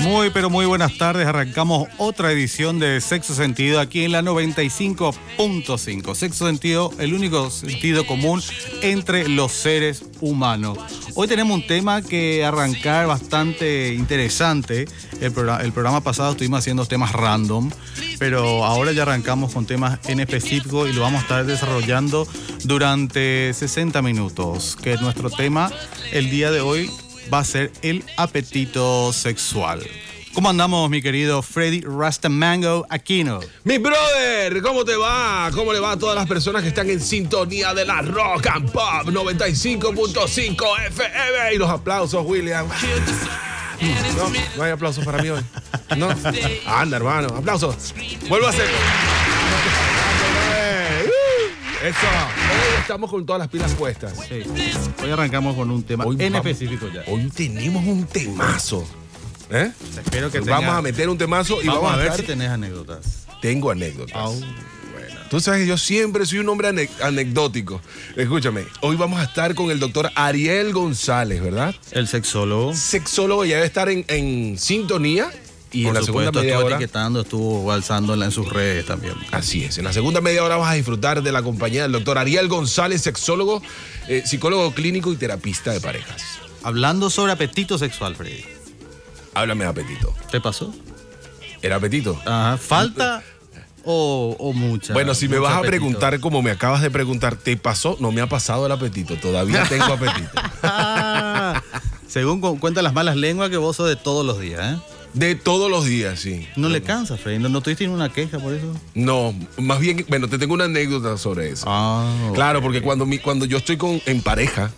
Muy, pero muy buenas tardes. Arrancamos otra edición de Sexo Sentido aquí en la 95.5. Sexo Sentido, el único sentido común entre los seres humanos. Hoy tenemos un tema que arrancar bastante interesante. El, programa, pasado estuvimos haciendo temas random, pero ahora ya arrancamos con temas en específico y lo vamos a estar desarrollando durante 60 minutos. Que nuestro tema el día de hoy va a ser el apetito sexual. ¿Cómo andamos, mi querido Freddy Rastamango Aquino? Mi brother, ¿cómo te va? ¿Cómo le va a todas las personas que están en sintonía de la Rock and Pop 95.5 FM? Y los aplausos, William. No, no hay aplausos para mí hoy. No. Anda, hermano, aplausos. Vuelvo a hacerlo. Eso. Hoy estamos con todas las pilas puestas. Sí. Hoy arrancamos con un tema Hoy en vamos- específico ya. Hoy tenemos un temazo. ¿Eh? Espero que Vamos tenga- a meter un temazo y vamos, vamos, a ver si tenés anécdotas. Tengo anécdotas. Au. Tú sabes que yo siempre soy un hombre ane- anecdótico. Escúchame, hoy vamos a estar con el doctor Ariel González, ¿verdad? El sexólogo. Sexólogo, ya debe estar en, en sintonía. Y por la segunda media hora. etiquetando, estuvo alzándola en sus redes también. Así es, en la segunda media hora vas a disfrutar de la compañía del doctor Ariel González, sexólogo, eh, psicólogo clínico y terapista de parejas. Hablando sobre apetito sexual, Freddy. Háblame de apetito. ¿Te pasó? ¿Era apetito? Ajá. ¿Falta o, o mucha? Bueno, si me vas a preguntar como me acabas de preguntar, ¿te pasó? No me ha pasado el apetito, todavía tengo apetito. Según cu- cuentan las malas lenguas que vos sos de todos los días, ¿eh? De todos los días, sí. No le cansa, Freddy. ¿No, no tuviste una queja por eso? No, más bien, bueno, te tengo una anécdota sobre eso. Ah, Claro, porque cuando, mi, cuando yo estoy con, en pareja,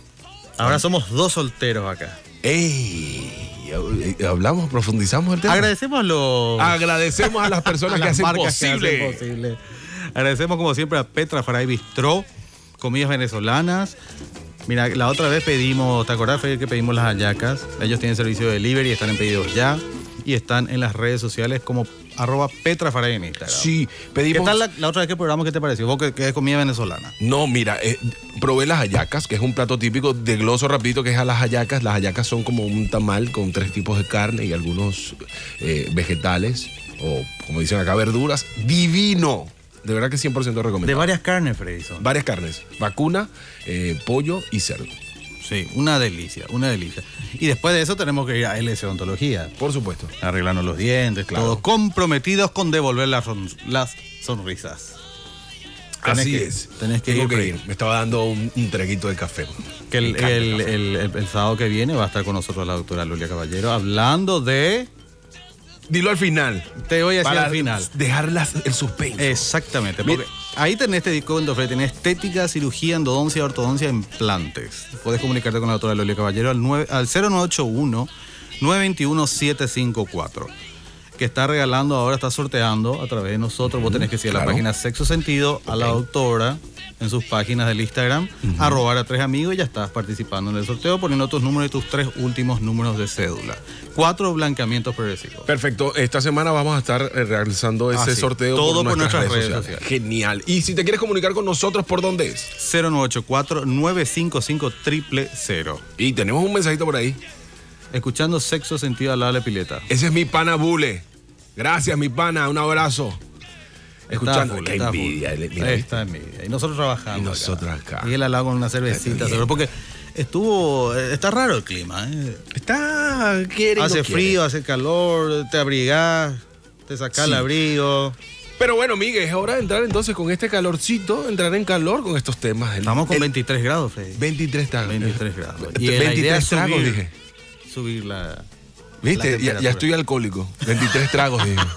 Ahora somos dos solteros acá. ¡ey! Hablamos, profundizamos el tema. Agradecemos a los... Agradecemos a las personas que las hacen que posible. hacen posible. Agradecemos como siempre a Petra Faray Bistró, comidas venezolanas. Mira, la otra vez pedimos, ¿te acordás Freddy, que pedimos las hallacas? Ellos tienen servicio de delivery, están en pedidos ya y están en las redes sociales como arroba Petra Faray en Instagram. Sí, ¿Qué pedimos. tal la, la otra vez que programa qué te pareció? Vos que, que es comida venezolana. No, mira, eh, probé las hallacas, que es un plato típico de gloso rapidito, que es a las hallacas. Las hallacas son como un tamal con tres tipos de carne y algunos eh, vegetales, o como dicen acá, verduras. Divino. De verdad que 100% recomendado. De varias carnes, Freddy. Varias carnes, vacuna, eh, pollo y cerdo. Sí, una delicia, una delicia. Y después de eso tenemos que ir a LS Odontología. Por supuesto. arreglarnos los dientes, Claro. todos comprometidos con devolver las, las sonrisas. Tenés Así que- es. tenés que Tengo ir, que ir. Me estaba dando un, un traguito de café. Que el, el el- café. el- el- el sábado que viene va a estar con nosotros la doctora Lulia Caballero hablando de... Dilo al final. Te voy a decir al final. dejar el suspenso. Exactamente. Mira. Ahí tenés este descuento, Fred. Tenés estética, cirugía, endodoncia, ortodoncia, implantes. Puedes comunicarte con la doctora Lulia Caballero al, 9 al 0981 921 754 que está regalando ahora, está sorteando a través de nosotros. Vos tenés que ir a la claro. página Sexo Sentido, a la doctora, en sus páginas del Instagram, a robar a tres amigos y ya estás participando en el sorteo poniendo tus números y tus tres últimos números de cédula. Cuatro blanqueamientos progresivos. Perfecto. Esta semana vamos a estar eh, realizando ese Ah, sí. sorteo Todo por nuestras redes sociales. Genial. Y si te quieres comunicar con nosotros, ¿por dónde es? 0984-955-000. Y tenemos un mensajito por ahí. Escuchando sexo sentido al lado de la pileta. Ese es mi pana Bule. Gracias, mi pana. Un abrazo. Escuchando. full, Qué envidia. mira, Ahí está envidia. Y nosotros trabajando. Y nosotros acá. Y él al lado con una cervecita, seguro, porque estuvo. eh, Está raro el clima. ¿eh? Está. Quiere no Hace quiere. frío, hace calor, te abrigás, te sacás Sí. el abrigo. Pero bueno, Miguel, es hora de entrar entonces con este calorcito, entrar en calor con estos temas. El- Estamos con el 23 grados, Freddy. 23 tragos. 23 grados. Y Y la idea 23 es subir, dije. subir la. ¿Viste? Ya, ya estoy alcohólico. 23 tragos, dije.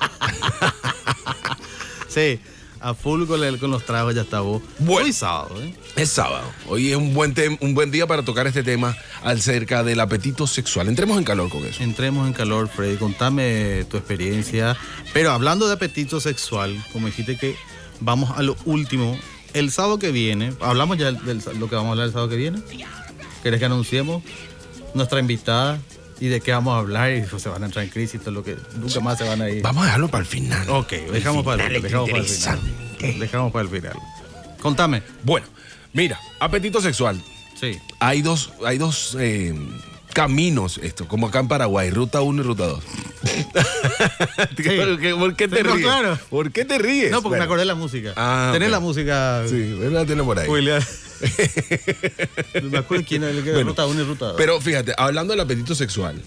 Sí, a full con, el- con los tragos ya está vos. Bueno. Hoy sábado, ¿eh? Es sábado. Hoy es un buen, un buen día para tocar este tema acerca del apetito sexual. Entremos en calor con eso. Entremos en calor, Freddy. Contame tu experiencia. Pero hablando de apetito sexual, como dijiste que vamos a lo último. El sábado que viene, hablamos ya de lo que vamos a hablar el sábado que viene. ¿Querés que anunciemos? Nuestra invitada y de qué vamos a hablar y pues, se van a entrar en crisis y todo lo que nunca más se van a ir. Vamos a dejarlo para el final. Ok, dejamos para, el, dejamos para el final. Dejamos para el final. Contame. Bueno, mira, apetito sexual. Sí. Hay dos, hay dos eh, caminos, esto, como acá en Paraguay, ruta 1 y ruta 2. ¿Por, qué, por qué te Sí, no, ríes? claro. ¿Por qué te ríes? No, porque Bueno, me acordé de la música. Ah, Tenés la música. Sí, la tiene por ahí. me acuerdo quién era Bueno, ruta 1 y ruta 2. Pero fíjate, hablando del apetito sexual.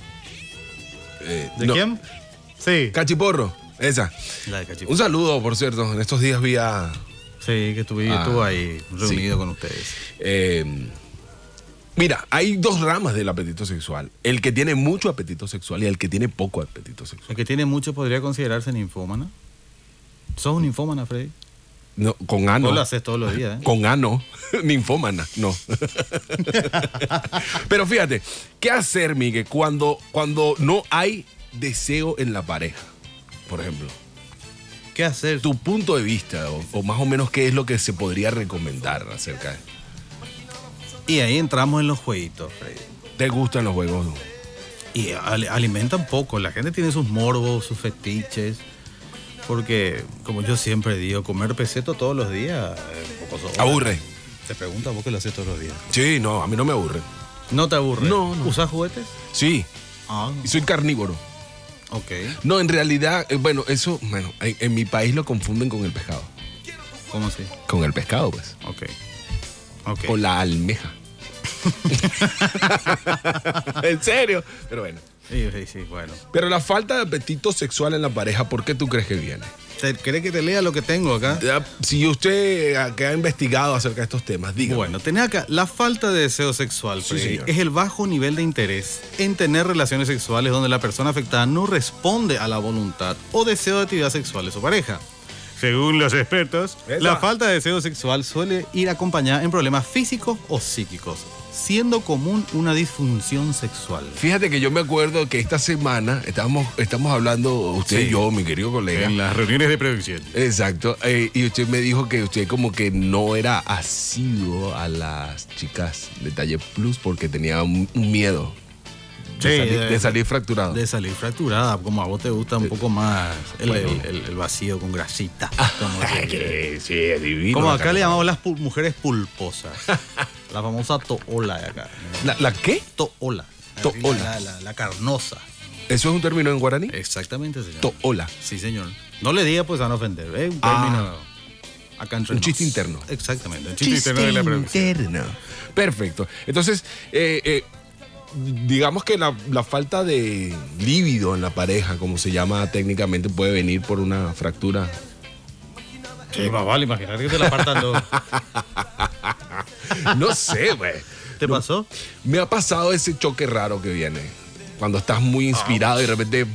eh, ¿De no, quién? Sí. Cachiporro, esa. La de Cachipo. Un saludo, por cierto. En estos días vi a. Sí, que estuve, Ah, estuvo ahí reunido sí. con ustedes. eh, mira, hay dos ramas del apetito sexual. El que tiene mucho apetito sexual y el que tiene poco apetito sexual. El que tiene mucho podría considerarse ninfómana. ¿Sos un ninfómana, Freddy? No, con ano. Vos lo haces todos los días, ¿eh? Con ano. Ninfómana, no. Pero fíjate, ¿qué hacer, Miguel, cuando, cuando no hay deseo en la pareja? Por ejemplo, ¿Qué hacer? tu punto de vista, o, o más o menos qué es lo que se podría recomendar acerca de. Y ahí entramos en los jueguitos, Freddy. ¿Te gustan los juegos? Y al- alimentan poco. La gente tiene sus morbos, sus fetiches. Porque, como yo siempre digo, comer peseto todos los días poco sobra. Aburre. Te pregunto vos que lo haces todos los días. Sí, no, a mí no me aburre. ¿No te aburre? No, no. ¿Usas juguetes? Sí, Ah, y soy carnívoro. ok. No, en realidad, eh, bueno, eso, bueno, en, en mi país lo confunden con el pescado. ¿Cómo así? Con el pescado, pues. Ok. Ok. O la almeja. en serio. Pero bueno. Sí, sí, sí, bueno. Pero la falta de apetito sexual en la pareja, ¿por qué tú crees que viene? ¿Te- ¿Querés que te lea lo que tengo acá? Si usted eh, que ha investigado acerca de estos temas, dígame. Bueno, tenés acá, la falta de deseo sexual Sí, Freddy, señor. es el bajo nivel de interés en tener relaciones sexuales donde la persona afectada no responde a la voluntad o deseo de actividad sexual de su pareja. Según los expertos, Esa. la falta de deseo sexual suele ir acompañada en problemas físicos o psíquicos, siendo común una disfunción sexual. Fíjate que yo me acuerdo que esta semana estábamos, estamos hablando, usted y yo, mi querido colega. las reuniones de producción. Exacto. eh, y usted me dijo que usted como que no era asiduo a las chicas de talle plus porque tenía un, miedo de, Sí, salir, de- de salir fracturado. De salir fracturada, como a vos te gusta un poco más el, Bueno. el- el- el vacío con grasita. como dice. que sí, es divino. Como acá le llamamos las pul- mujeres pulposas. la famosa toola de acá. ¿La, la qué? Toola. Toola. La, la- la carnosa. ¿Eso es un término en guaraní? Exactamente, señor. Toola. sí, señor. No le diga, pues, a no ofender. Es un Ah. término acá entre Un nos. chiste interno. Exactamente. Un chiste, interno de la producción. interno. Perfecto. Entonces, eh, eh, digamos que la, la falta de líbido en la pareja, como se llama técnicamente, puede venir por una fractura. Sí, más vale, imagínate que te la apartan dos. No sé, güey. ¿Te pasó? Me ha pasado ese choque raro que viene. Cuando estás muy inspirado y de repente.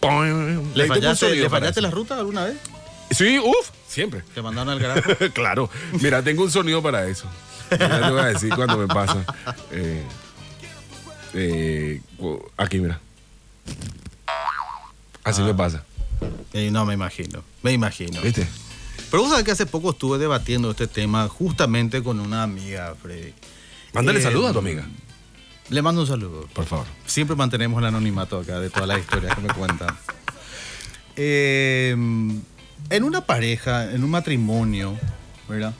¡pum! ¿Le fallaste, ¿le fallaste la ruta alguna vez? Sí, uff, siempre. ¿Te mandaron al carajo? claro. Mira, tengo un sonido para eso. Ya te voy a decir cuando me pasa. Eh, eh, aquí, mira. Así Ah. me pasa. Eh, no, me imagino. Me imagino. ¿Viste? Pero vos sabés que hace poco estuve debatiendo este tema justamente con una amiga, Freddy. Mándale Eh, saludos a tu amiga, Le mando un saludo. por favor. Siempre mantenemos el anonimato acá de todas las historias que me cuentan. Eh, en una pareja, en un matrimonio, ¿verdad?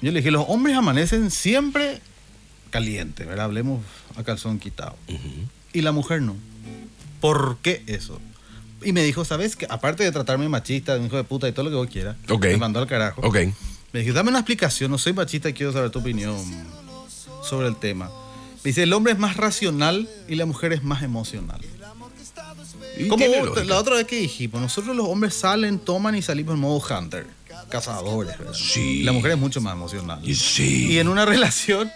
Yo le dije, los hombres amanecen siempre calientes, ¿verdad? Hablemos a calzón quitado. Y la mujer no. ¿Por qué eso? Y me dijo, ¿sabes qué? Aparte de tratarme machista, de un hijo de puta y todo lo que vos quieras, me mandó al carajo. Me dijo, dame una explicación, no soy machista y quiero saber tu opinión sobre el tema. Me dice, el hombre es más racional y la mujer es más emocional. Y Como la otra vez que dijimos, nosotros los hombres salen, toman y salimos en modo hunter, cazadores, ¿verdad? Sí. La mujer es mucho más emocional. Sí. Y en una relación,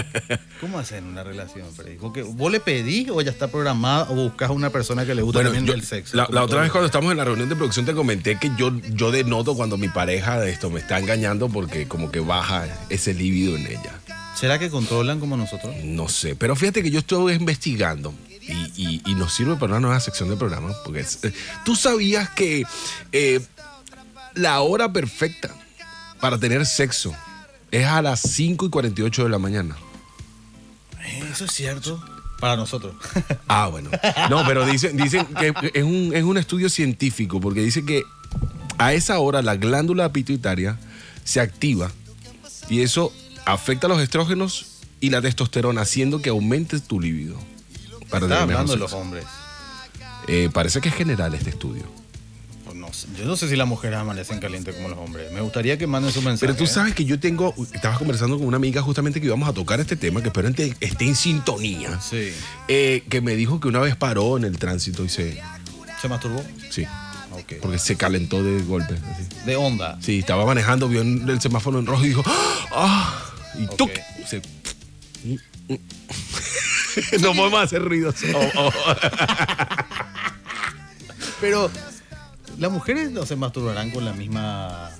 ¿cómo haces en una relación, Freddy? Vos le pedís o ya está programada o buscas a una persona que le gusta Bueno, también yo- el sexo. La, otra vez cuando estamos en la reunión de producción te comenté que yo, yo denoto cuando mi pareja de esto me está engañando porque como que baja ese líbido en ella. ¿Será que controlan como nosotros? No sé, pero fíjate que yo estuve investigando y, y- y nos sirve para una nueva sección del programa. Porque es- eh, tú sabías que eh, la hora perfecta para tener sexo es a las 5 y 48 de la mañana. Eso es cierto. Para nosotros. Ah, bueno. No, pero dicen, dicen que es un, es un estudio científico porque dice que a esa hora la glándula pituitaria se activa y eso afecta los estrógenos y la testosterona, haciendo que aumente tu libido. Para Está hablando de los hombres. Eh, parece que es general este estudio. No sé, Yo no sé si las mujeres amanecen calientes como los hombres. Me gustaría que manden su mensaje. Pero tú sabes que yo tengo, estabas conversando con una amiga justamente que íbamos a tocar este tema, que espero que esté en sintonía, Sí. eh, que me dijo que una vez paró en el tránsito y se, ¿Se masturbó? sí, porque se calentó de golpe. así. De onda. Sí, estaba manejando, vio el semáforo en rojo y dijo, ¡ah! Y Ok. ¡tuc! Se- no podemos hacer ruidos. Oh, oh. Pero las mujeres no se masturbarán con la misma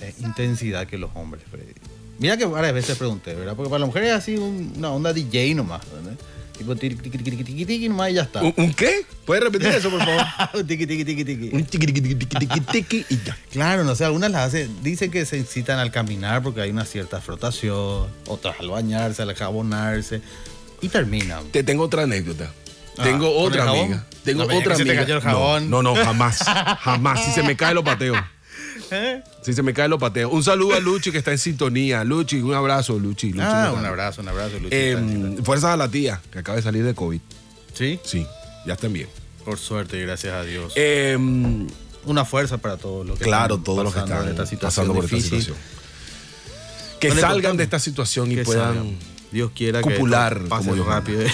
eh, intensidad que los hombres, Freddy. Mira que varias veces pregunté, ¿verdad? Porque para las mujeres es así un- una onda DJ nomás, ¿verdad? Tipo tiqui, tiqui, tiqui, tiqui, nomás y ya está. ¿Un, un qué? ¿Puedes repetir eso, por favor? tiqui, tiqui, tiqui, tiqui. Un tiqui, tiqui, tiqui, tiqui, tiqui, y ya. Claro, no sé, algunas las hacen, dicen que se excitan al caminar porque hay una cierta frotación, otras al bañarse, al jabonarse, y terminan. Te tengo otra anécdota. Ah, tengo ¿con otra amiga. Tengo No, otra que se te amiga. cayó el No, jabón. No, no, jamás. Jamás. Si se me cae lo pateo. ¿Eh? Si se me cae lo pateo. Un saludo a Luchi que está en sintonía. Luchi, un abrazo, Luchi. Luchi Ah, un abrazo, un abrazo, Luchita. Eh, fuerzas a la tía que acaba de salir de COVID. sí, Sí, ya están bien. por suerte y gracias a Dios. Eh, Una fuerza para todos los que claro, están todos los que están esta pasando por esta situación. Que salgan de esta situación y Que puedan. salgan. Dios quiera copular, que pase como rápido.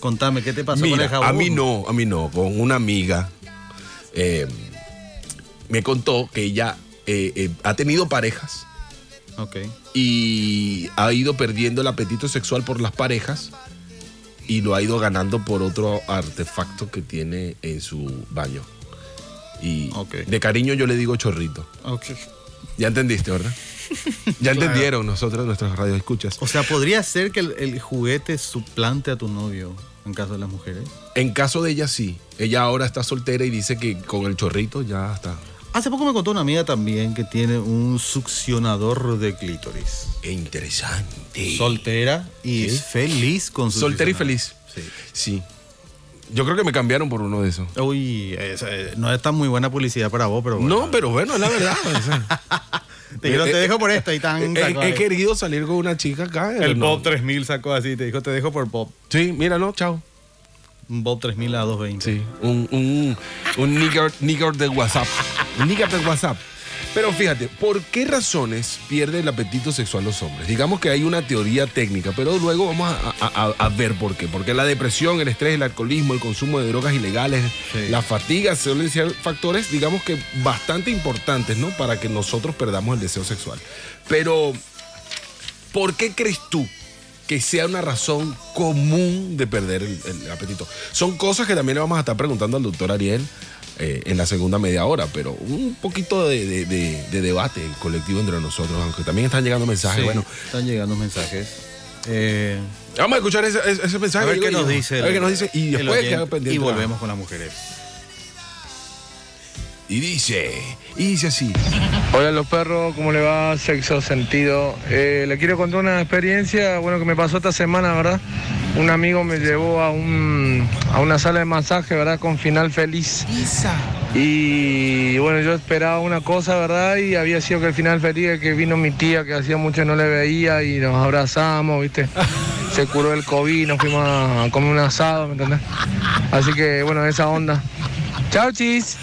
Contame, ¿qué te pasó con el jabón? a mí no, a mí no. Con una amiga eh, me contó que ella eh, eh, ha tenido parejas y ha ido perdiendo el apetito sexual por las parejas y lo ha ido ganando por otro artefacto que tiene en su baño. Y de cariño yo le digo chorrito. Ya entendiste, ¿verdad? Ya entendieron nosotros, nuestros radioescuchas. O sea, ¿podría ser que el, el juguete suplante a tu novio en caso de las mujeres? En caso de ella sí. Ella ahora está soltera y dice que con el chorrito ya está. Hace poco me contó una amiga también que tiene un succionador de clítoris. Qué interesante. Soltera y Sí. es feliz con su Soltera y feliz. Sí. Sí. Yo creo que me cambiaron por uno de esos. Uy, eh, no es tan muy buena publicidad para vos, pero bueno. No, pero bueno, es la verdad. Te dijeron, te Eh, dejo por esta y tan. He, sacó he ahí. querido salir con una chica acá. El eh, no. Bob 3000 sacó así, te dijo, te dejo por Bob. Sí, míralo, chao. Un Bob 3000 a 220. Sí, un, un, un nigger, nigger de WhatsApp. Un nigger de WhatsApp. Pero fíjate, ¿por qué razones pierde el apetito sexual los hombres? Digamos que hay una teoría técnica, pero luego vamos a, a- a- a ver por qué. Porque la depresión, el estrés, el alcoholismo, el consumo de drogas ilegales, Sí. la fatiga suelen ser factores, digamos que bastante importantes, ¿no? Para que nosotros perdamos el deseo sexual. Pero, ¿por qué crees tú que sea una razón común de perder el, el apetito? Son cosas que también le vamos a estar preguntando al doctor Ariel eh, en la segunda media hora, pero un poquito de, de- de- de debate colectivo entre nosotros, aunque también están llegando mensajes. Sí, Bueno, están llegando mensajes. Eh, vamos a escuchar ese, ese- ese mensaje. a ver qué nos dice. A ver qué nos dice. Y después oyente, pendiente. Y volvemos con las mujeres. Y dice, y dice así. Hola los perros, ¿cómo le va? Sexo sentido. Eh, le quiero contar una experiencia, bueno, que me pasó esta semana, ¿verdad? Un amigo me llevó a, un, a una sala de masaje, ¿verdad? Con final feliz. Y bueno, yo esperaba una cosa, ¿verdad? Y había sido que el final feliz, es que vino mi tía, que hacía mucho no le veía, y nos abrazamos, ¿viste? Se curó el COVID, nos fuimos a comer un asado, ¿me entendés? Así que bueno, esa onda. Chao, chis.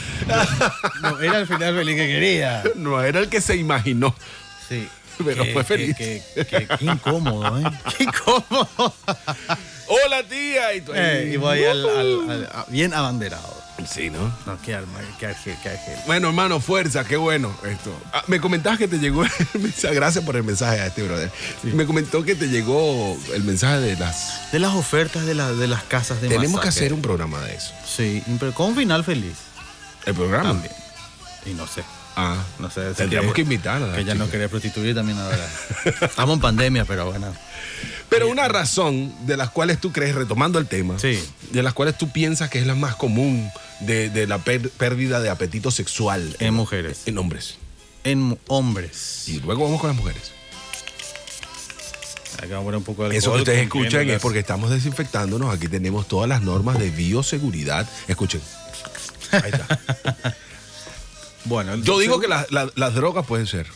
No, era el final feliz que quería. No era el que se imaginó. Sí. Pero Qué- fue feliz. Qué, qué- qué incómodo, ¿eh? Qué incómodo. Hola tía. Y, tú ahí, Eh, y voy al, al- al- a- bien abanderado. Sí, ¿no? No, qué arma, qué argel, qué argel. Bueno, hermano, fuerza, qué bueno esto. Ah, me comentabas que te llegó el mensaje. Gracias por el mensaje a este brother. Me comentó que te llegó el mensaje de las. De las ofertas de, la- de las casas de Tenemos que hacer un programa de eso. Sí, pero con un final feliz. ¿El programa? También. Y no sé. Ah, No sé. tendríamos que quiere- invitar a la Que ya no quería prostituir también ahora. Estamos en pandemia, pero bueno. Pero una razón de las cuales tú crees, retomando el tema, Sí. de las cuales tú piensas que es la más común de, de la per- pérdida de apetito sexual En mujeres. en hombres. En hombres. Y luego vamos con las mujeres. Acá vamos a poner un poco de Eso que ustedes escuchan es porque estamos desinfectándonos. Aquí tenemos todas las normas de bioseguridad. Escuchen. Ahí está. Bueno, Yo digo que la- la- las drogas pueden ser.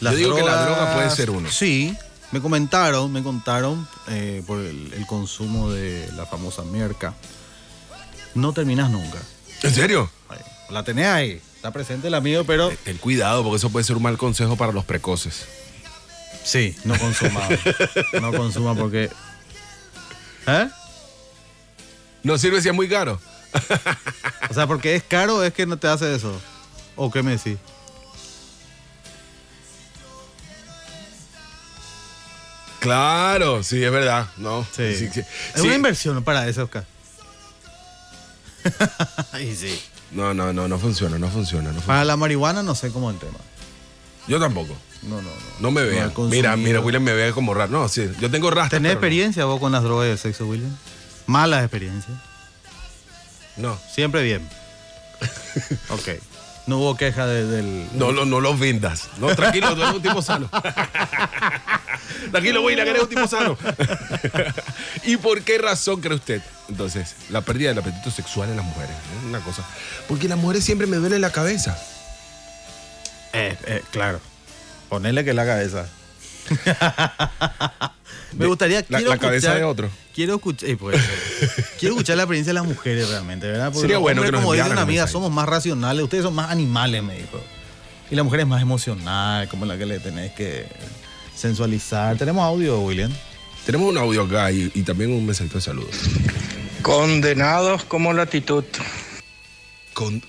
Las digo que la drogas- droga puede ser uno. Sí, me comentaron, me contaron eh, por el, el consumo de la famosa merca. No terminas nunca. ¿En serio? Ahí, La tenés ahí, está presente el amigo, pero Ten cuidado porque eso puede ser un mal consejo para los precoces. sí, no consuma. no consuma porque. ¿Eh? No sirve si es muy caro. O sea, porque es caro, es que no te hace eso. ¿O qué me decís? Claro, sí, es verdad. No. Sí. sí, sí. Es una inversión para eso, Oscar. y sí. No, no, no, no funciona, no funciona. No funciona. Para la marihuana no sé cómo es el tema. Yo tampoco. No, no, no. No me No vea. he mira, mira, William me ve como raro. No, sí, yo tengo rastro. ¿Tenés no. experiencia vos con las drogas y el sexo, William? Malas experiencias. No. Siempre bien. ok. No hubo queja de- del. No, no, no los vendas. No, tranquilo, tú eres un tipo sano. tranquilo, William, que eres un tipo sano. ¿Y por qué razón cree usted? Entonces, la pérdida del apetito sexual en las mujeres. ¿no? Una cosa. Porque las mujeres siempre me duele la cabeza. Eh, eh, claro. Ponerle que la cabeza. Me gustaría. La- la cabeza de otro. Quiero escuchar. eh, puede ser. quiero escuchar la experiencia de las mujeres realmente, ¿verdad? Porque Sería bueno hombres, que nos como dice una amiga, mensaje. somos más racionales. Ustedes son más animales, me dijo. Y la mujer es más emocional, como la que le tenés que sensualizar. ¿Tenemos audio, William? Tenemos un audio acá y, y también un mensajito de saludos. Condenados como latitud. Con...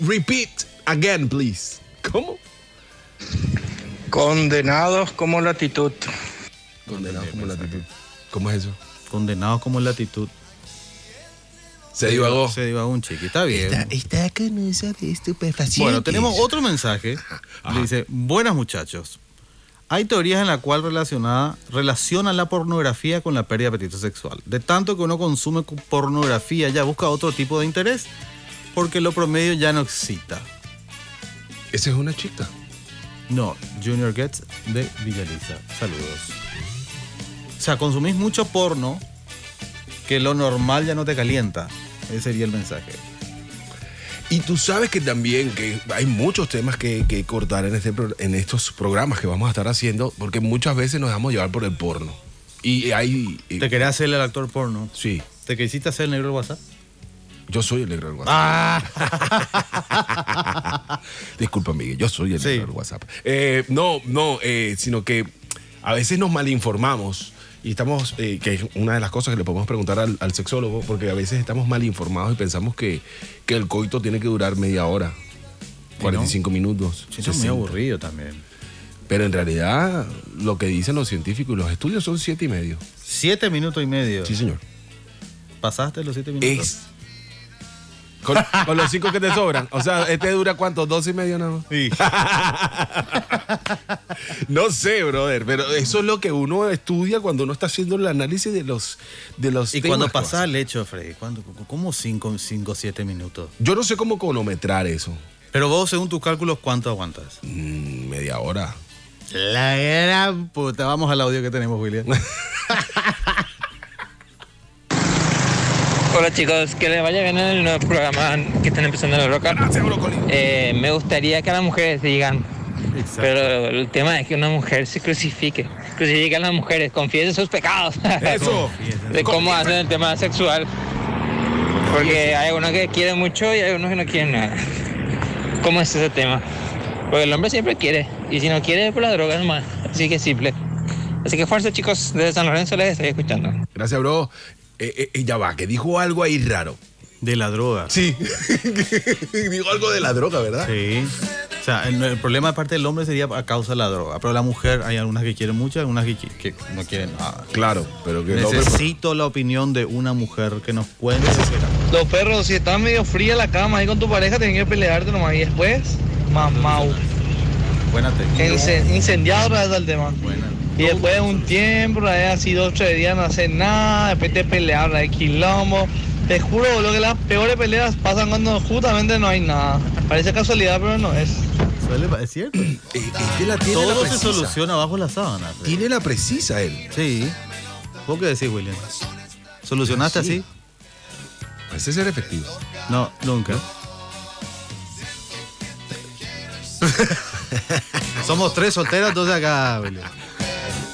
Repeat again, please. ¿Cómo? Condenados como latitud. Condenado como latitud. ¿Cómo es eso? Condenados como en latitud. Se divagó. Se divagó un chiqui. Está bien. está con uso de estupefacientes. Bueno, tenemos otro mensaje. Le dice, buenas muchachos. Hay teorías en la cual relacionada, relacionan la pornografía con la pérdida de apetito sexual. De tanto que uno consume pornografía, ya busca otro tipo de interés, porque lo promedio ya no excita. Esa es una chica. No, Junior Gets de Villaliza. Saludos. O sea, consumís mucho porno que lo normal ya no te calienta. Ese sería el mensaje. Y tú sabes que también que hay muchos temas que, que cortar en, este, en estos programas que vamos a estar haciendo, porque muchas veces nos dejamos llevar por el porno. Y hay... y- ¿Te querés hacer el actor porno? sí, ¿Te quisiste hacer el negro del WhatsApp? yo soy el negro del WhatsApp. Ah. Disculpa, Miguel, yo soy el Sí. negro del WhatsApp. Eh, no, no, eh, sino que a veces nos malinformamos. Y estamos, eh, que es una de las cosas que le podemos preguntar al, al sexólogo, porque a veces estamos mal informados y pensamos que, que el coito tiene que durar media hora, 45 minutos. Sí, eso es muy 60. aburrido también. Pero en realidad, lo que dicen los científicos y los estudios son siete y medio. Siete minutos y medio. Sí, señor. ¿Pasaste los siete minutos? Es. Con, con los cinco que te sobran. O sea, este dura cuánto? Dos y medio nada más. Sí. No sé, brother, pero eso es lo que uno estudia cuando uno está haciendo el análisis de los de los Y temas cuando pasa el hecho, Freddy, ¿cuándo, ¿cómo cinco, cinco, siete minutos? Yo no sé cómo cronometrar eso. Pero vos, según tus cálculos, ¿cuánto aguantas? Mm, media hora. La gran puta. Vamos al audio que tenemos, William. Hola chicos, que les vaya bien en el nuevo programa que están empezando en la roca. Eh, me gustaría que las mujeres digan, pero el tema es que una mujer se crucifique. Crucifique a las mujeres, confiesen sus pecados. Eso. de cómo hacen el tema sexual. Porque hay unos que quieren mucho y hay unos que no quieren nada. ¿Cómo es ese tema? Porque el hombre siempre quiere. Y si no quiere, por la droga nomás. Así que simple. Así que fuerza chicos, desde San Lorenzo les estoy escuchando. Gracias, bro. Eh, eh, ya va, que dijo algo ahí raro. De la droga. Sí. dijo algo de la droga, ¿verdad? Sí. O sea, el, el problema de parte del hombre sería a causa de la droga. Pero la mujer, hay algunas que quieren mucho, algunas que, que no quieren nada. Claro, pero que hombre- Necesito la opinión de una mujer que nos cuente. Los perros, si estás medio fría la cama ahí con tu pareja, tenés que pelearte nomás. Y después, mamau. Buena técnica. Ince- Incendiado vez el tema. Buena. Y después de un tiempo, así dos o tres días no hacer nada, después te pelearon de quilombo. Te juro, boludo, que las peores peleas pasan cuando justamente no hay nada. Parece casualidad, pero no es. Suele- es cierto. Eh, este la tiene la Todo se soluciona bajo la sábana. Freddy. Tiene la precisa él. Sí. ¿Vos qué decís, William? ¿Solucionaste Sí. así? Parece ser efectivo. No, nunca. Somos tres solteros, entonces acá, William.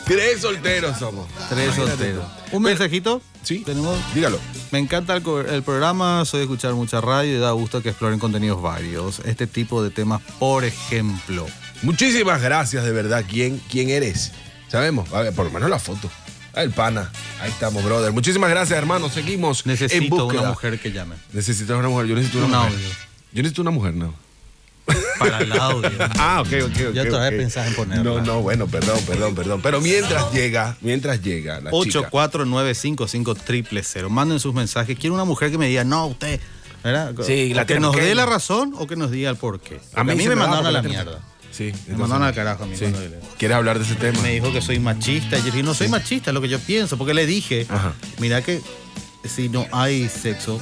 Tres solteros somos. Tres solteros. Un mensajito. Sí. Tenemos. Dígalo. Me encanta el, programa, soy de escuchar mucha radio y da gusto que exploren contenidos varios. Este tipo de temas, por ejemplo. Muchísimas gracias, de verdad. ¿Quién, quién eres? Sabemos. A ver, por lo menos la foto. Ah, El pana. Ahí estamos, brother. Muchísimas gracias, hermano. Seguimos en Necesito búsqueda. una mujer que llame. Necesitas una mujer. Yo necesito una Un mujer. audio. Yo necesito una mujer, no. Para el audio. Ah, ok, ok, ok. Ya otra vez ok. pensás en ponerla. No, no, bueno, perdón, perdón, perdón. Pero mientras llega, mientras llega la chica. 84955 Manden sus mensajes. Quiero una mujer que me diga, no, usted. ¿verdad? Sí, la que tiene nos dé la razón o que nos diga el porqué. A mí, a mí se me da mandaron a la mierda. Sí. Me mandaron al carajo a mí Sí. ¿Quieres hablar de ese tema? Me dijo que soy machista. Y yo dije, no soy machista, es lo que yo pienso. Porque le dije, Ajá. mira que si no hay sexo,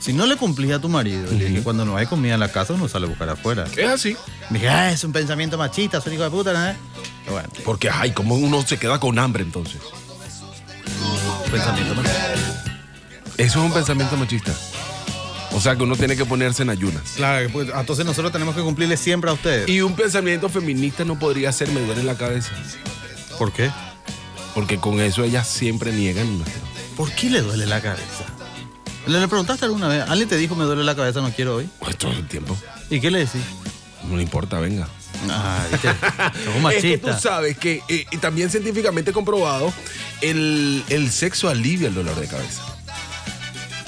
si no le cumplís a tu marido, le dije, cuando no hay comida en la casa, uno sale a buscar afuera. Es así. Me dije, ah, es un pensamiento machista, soy hijo de puta, ¿no? Pero bueno, Porque, ay, como uno se queda con hambre entonces. pensamiento machista. Eso es un pensamiento machista. O sea que uno tiene que ponerse en ayunas. Claro, pues, entonces nosotros tenemos que cumplirle siempre a ustedes. Y un pensamiento feminista no podría ser me duele la cabeza. ¿Por qué? Porque con eso ellas siempre niegan. ¿Por qué le duele la cabeza? ¿Le, le preguntaste alguna vez? ¿Alguien te dijo me duele la cabeza, no quiero hoy? Pues todo el tiempo. ¿Y qué le decís? No le importa, venga. Ah, viste, Es que tú sabes que eh, y también científicamente comprobado, el, el sexo alivia el dolor de cabeza.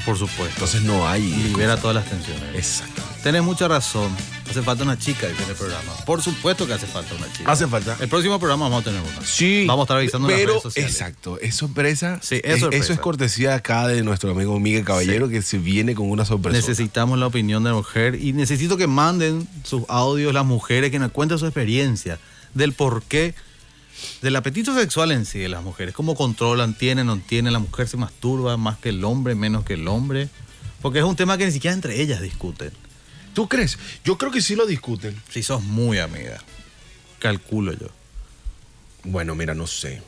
Por supuesto. Entonces no hay. Libera todas las tensiones. Exacto. Tenés mucha razón. Hace falta una chica en el programa. Por supuesto que hace falta una chica. Hace falta. El próximo programa vamos a tener una. Sí. Vamos a estar avisando en las Pero, redes sociales. exacto. Es sorpresa. Sí, es es, sorpresa. Eso es cortesía acá de nuestro amigo Miguel Caballero que se viene con una sorpresa. Necesitamos la opinión de la mujer y necesito que manden sus audios las mujeres que nos cuenten su experiencia del por qué del apetito sexual en sí de las mujeres, cómo controlan, tienen, no tienen, la mujer se masturba más que el hombre, menos que el hombre, porque es un tema que ni siquiera entre ellas discuten. ¿Tú crees? Yo creo que sí lo discuten. Si sos muy amiga, calculo yo. Bueno, mira, no sé.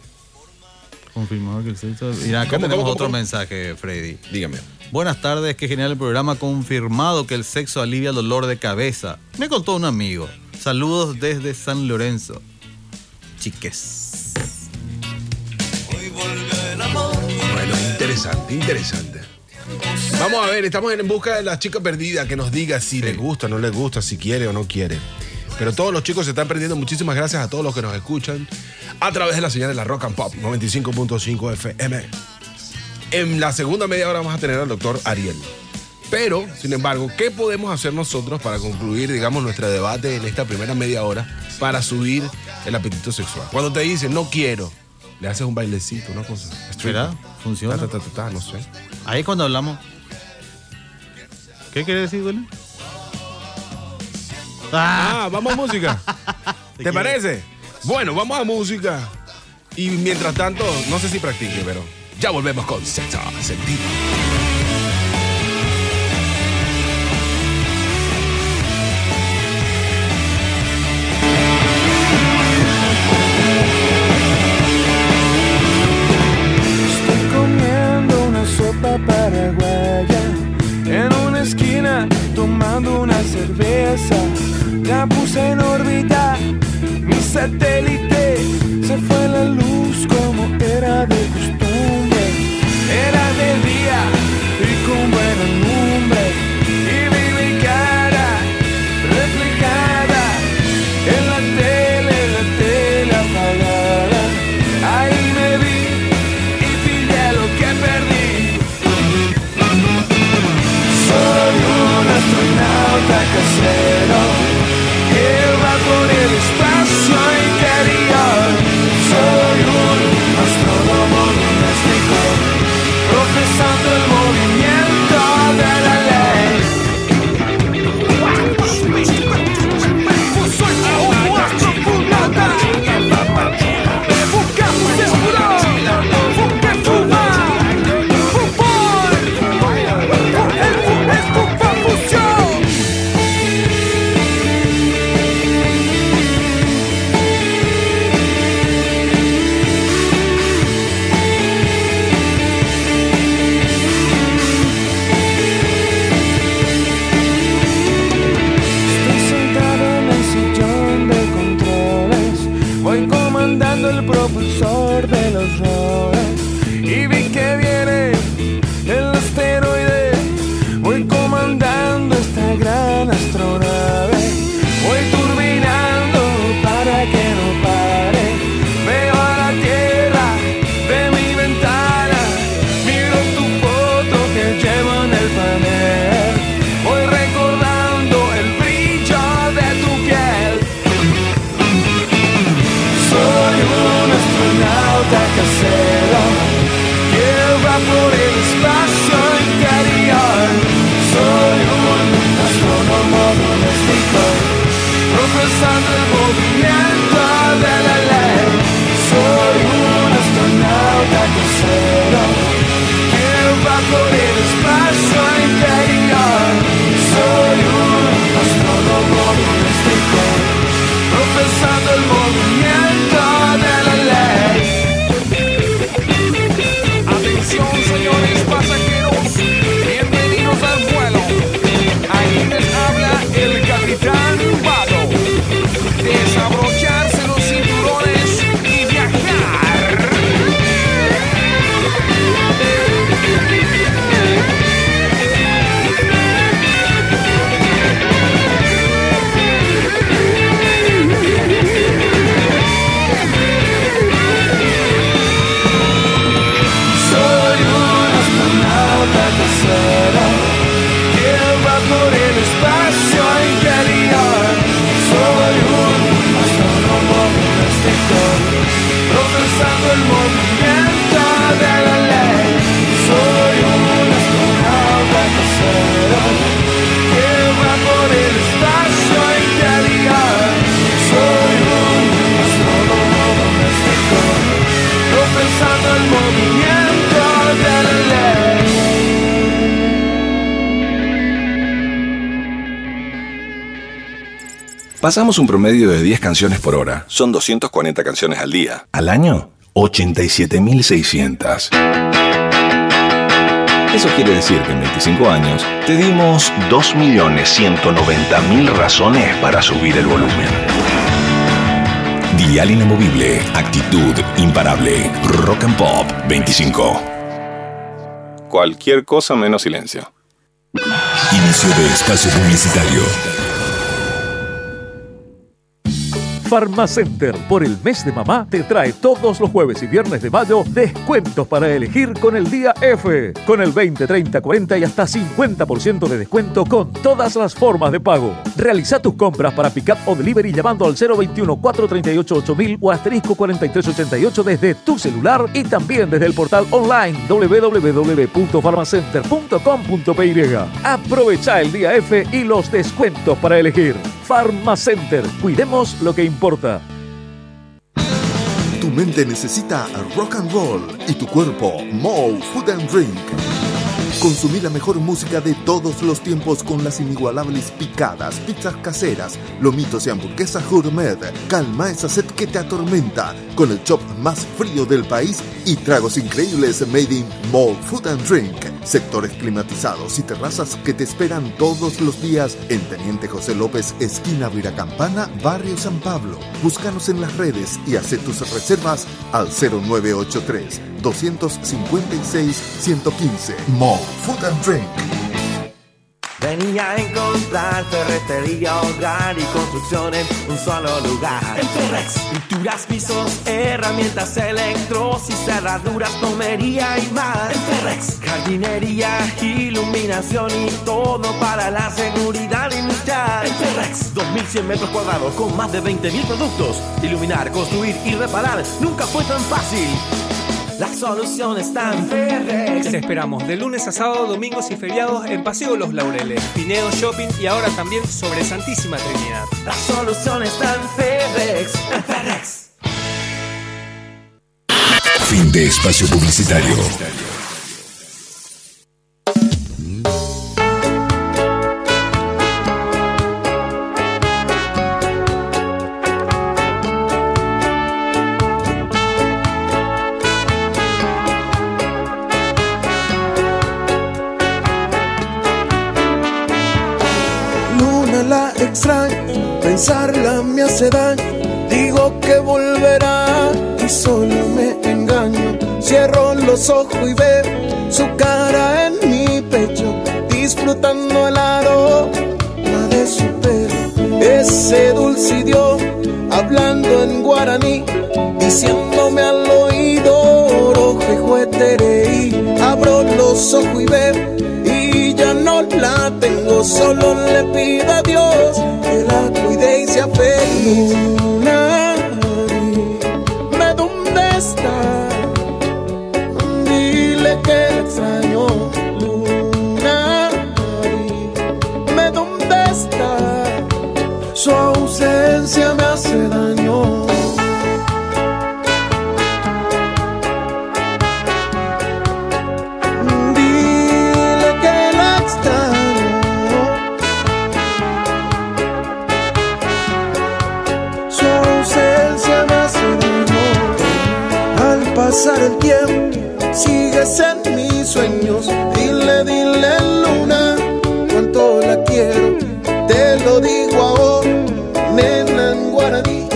Confirmado que el sexo... Mira, acá ¿Cómo, tenemos cómo, otro cómo? mensaje, Freddy. Dígame. Buenas tardes, qué genial el programa. Confirmado que el sexo alivia el dolor de cabeza. Me contó un amigo. Saludos desde San Lorenzo. Chiques. Bueno, interesante, interesante. Vamos a ver, estamos en busca de la chica perdida que nos diga si le gusta, no le gusta, si quiere o no quiere. Pero todos los chicos se están perdiendo. Muchísimas gracias a todos los que nos escuchan a través de la señal de la Rock and Pop 95.5 FM. En la segunda media hora vamos a tener al doctor Ariel. Pero, sin embargo, ¿qué podemos hacer nosotros para concluir, digamos, nuestro debate en esta primera media hora para subir el apetito sexual? Cuando te dicen no quiero, le haces un bailecito, una cosa. ¿Será? ¿Funciona? Ta, ta, ta, ta, ta, no sé. Ahí cuando hablamos. ¿Qué quiere decir, Willy? Ah, vamos a música. ¿Te parece? Bueno, vamos a música. Y mientras tanto, no sé si practique, pero ya volvemos con Sexo Sentido. Puse en órbita mi satélite. Se fue la luz como era de costumbre. Pasamos un promedio de 10 canciones por hora. Son 240 canciones al día. Al año, 87.600. Eso quiere decir que en 25 años te dimos 2.190.000 razones para subir el volumen. Dial inamovible, actitud imparable, rock and pop 25. Cualquier cosa menos silencio. Inicio de espacio publicitario. Pharmacenter, por el mes de mamá, te trae todos los jueves y viernes de mayo descuentos para elegir con el día F. Con el 20, 30, 40 y hasta 50% de descuento con todas las formas de pago. Realiza tus compras para pick-up o delivery llamando al 021-438-8000 o asterisco 4388 desde tu celular y también desde el portal online www.farmacenter.com.py. Aprovecha el día F y los descuentos para elegir. Pharmacenter, cuidemos lo que importa. Tu mente necesita rock and roll y tu cuerpo Mo Food and Drink. Consumí la mejor música de todos los tiempos con las inigualables picadas, pizzas caseras, lomitos y hamburguesas gourmet. Calma esa sed que te atormenta con el chop más frío del país y tragos increíbles made in Mall Food and Drink. Sectores climatizados y terrazas que te esperan todos los días en Teniente José López, esquina Viracampana, Barrio San Pablo. Búscanos en las redes y haz tus reservas al 0983 256 115. Mall Food and Drink. Venía a encontrar ferretería, hogar y construcción en un solo lugar. En Ferrex, pinturas, pisos, herramientas, electros y cerraduras, comería y más. En Ferrex, jardinería, iluminación y todo para la seguridad industrial. En Ferrex, 2100 metros cuadrados con más de 20.000 productos. Iluminar, construir y reparar nunca fue tan fácil. La solución está en Ferrex. Te esperamos de lunes a sábado, domingos y feriados en Paseo Los Laureles, Pinedo Shopping y ahora también sobre Santísima Trinidad. La solución está en Ferrex. En Ferrex. Fin de espacio publicitario. Digo que volverá, y solo me engaño. Cierro los ojos y veo su cara en mi pecho, disfrutando el aroma de su pelo. Ese dulce hablando en guaraní, diciéndome al oído, roje jueterei. Abro los ojos y veo y ya no la tengo, solo le pido a Dios sea feliz. Dime dónde está, dile que la extraño. Luna, dime dónde está, su ausencia me hace daño. Pasar el tiempo, sigues en mis sueños. Dile, dile, luna, cuánto la quiero. Te lo digo ahora, nena en guaraní.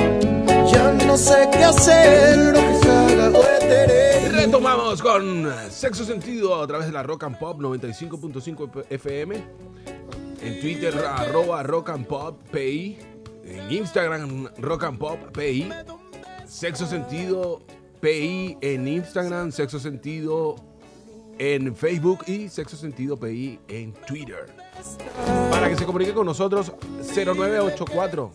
Ya no sé qué hacer. Retomamos con Sexo Sentido a través de la Rock and Pop 95.5 FM. En Twitter, arroba Rock and Pop PI. En Instagram, Rock and Pop PI. Sexo Sentido PI en Instagram, Sexo Sentido en Facebook y Sexo Sentido PI en Twitter. Para que se comunique con nosotros, 0984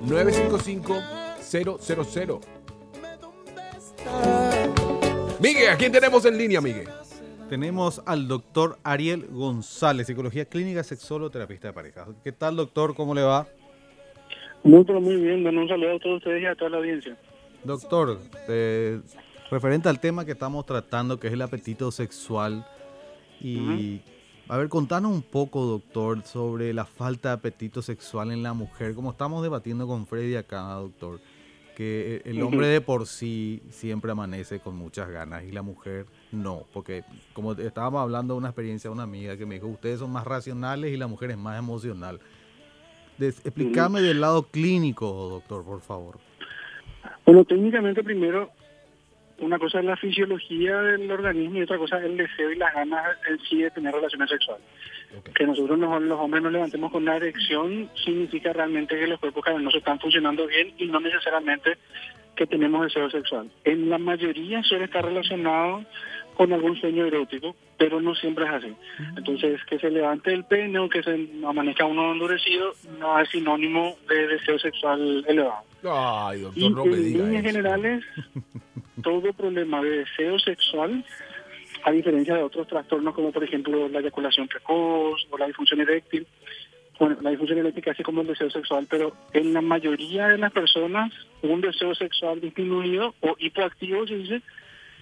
955 000. Miguel, ¿a quién tenemos en línea, Miguel? Tenemos al doctor Ariel González, psicología clínica, sexólogo, terapista de pareja. ¿Qué tal, doctor? ¿Cómo le va? Muy, pero muy bien. Bueno, un saludo a todos ustedes y a toda la audiencia. Doctor, eh, referente al tema que estamos tratando, que es el apetito sexual, y a ver, contanos un poco, doctor, sobre la falta de apetito sexual en la mujer, como estamos debatiendo con Freddy acá, doctor, que el hombre de por sí siempre amanece con muchas ganas y la mujer no, porque como estábamos hablando de una experiencia de una amiga que me dijo, ustedes son más racionales y la mujer es más emocional. Des- explícame del lado clínico, doctor, por favor. Bueno, técnicamente primero, una cosa es la fisiología del organismo y otra cosa es el deseo y las ganas en sí de tener relaciones sexuales. Que nosotros nos- los hombres nos levantemos con una erección significa realmente que los cuerpos cavernosos están funcionando bien y no necesariamente que tenemos deseo sexual. En la mayoría suele estar relacionado con algún sueño erótico, pero no siempre es así. Entonces, que se levante el pene o que se amanezca uno endurecido no es sinónimo de deseo sexual elevado. Ay, Y doctor, no me en diga líneas eso. generales, todo problema de deseo sexual, a diferencia de otros trastornos como por ejemplo la eyaculación precoz o la disfunción eréctil, bueno, la disfunción eréctil casi como el deseo sexual, pero en la mayoría de las personas un deseo sexual disminuido o hipoactivo, se dice,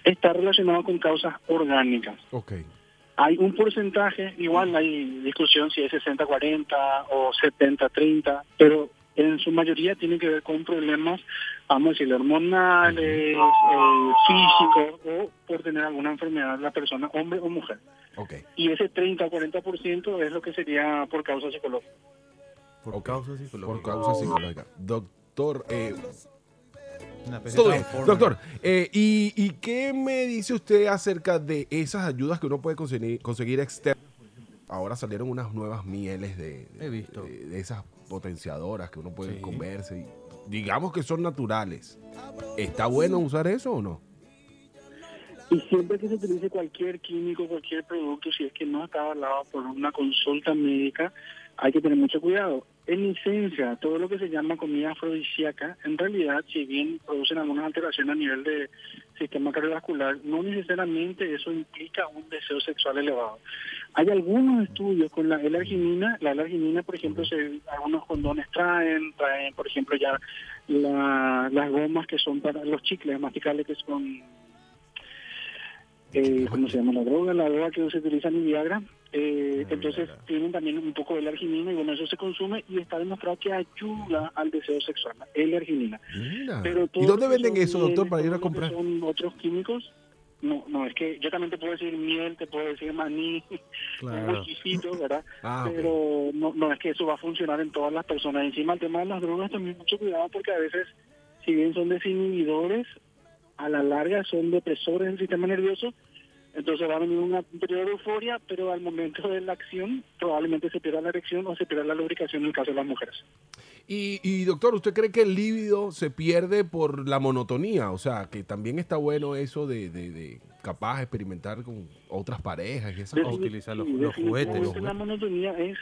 está relacionado con causas orgánicas. Ok. Hay un porcentaje, igual hay discusión si es 60-40 o 70-30, pero en su mayoría tiene que ver con problemas, vamos a decir, hormonales, eh, físicos o por tener alguna enfermedad la persona, hombre o mujer. Ok. Y ese 30-40% es lo que sería por causa psicológica. Por causa psicológica. Por causa psicológica. Doctor, eh, todo bien. Doctor, eh, ¿y, y qué me dice usted acerca de esas ayudas que uno puede conseguir, conseguir externas? Ahora salieron unas nuevas mieles de, de- He visto. de- de esas potenciadoras que uno puede Sí. comerse. y digamos que son naturales. ¿Está bueno usar eso o no? Y siempre que se utilice cualquier químico, cualquier producto, si es que no está avalado por una consulta médica, hay que tener mucho cuidado. En esencia, todo lo que se llama comida afrodisíaca, en realidad, si bien producen algunas alteraciones a nivel de sistema cardiovascular, no necesariamente eso implica un deseo sexual elevado. Hay algunos estudios con la L-arginina, la L-arginina, por ejemplo, se, algunos condones traen, traen, por ejemplo, ya la- las gomas que son para los chicles masticables que son eh, ¿cómo se llama la droga? La droga que se utiliza en Viagra. Eh, entonces tienen también un poco de arginina y bueno, eso se consume y está demostrado que ayuda al deseo sexual, el arginina. Pero ¿Y dónde venden eso, doctor, para ir a comprar? Son otros químicos. No, no, es que yo también te puedo decir miel, te puedo decir maní, Claro. ¿verdad? Ah. Pero no, no es que eso va a funcionar en todas las personas. Encima el tema de las drogas también mucho cuidado porque a veces, si bien son desinhibidores, a la larga son depresores del sistema nervioso, entonces va a venir una- un periodo de euforia, pero al momento de la acción probablemente se pierda la erección o se pierda la lubricación en el caso de las mujeres. Y, y, doctor, ¿usted cree que el líbido se pierde por la monotonía? O sea, que también está bueno eso de, de, de capaz experimentar con otras parejas y esas utilizar los- juguetes, los La monotonía es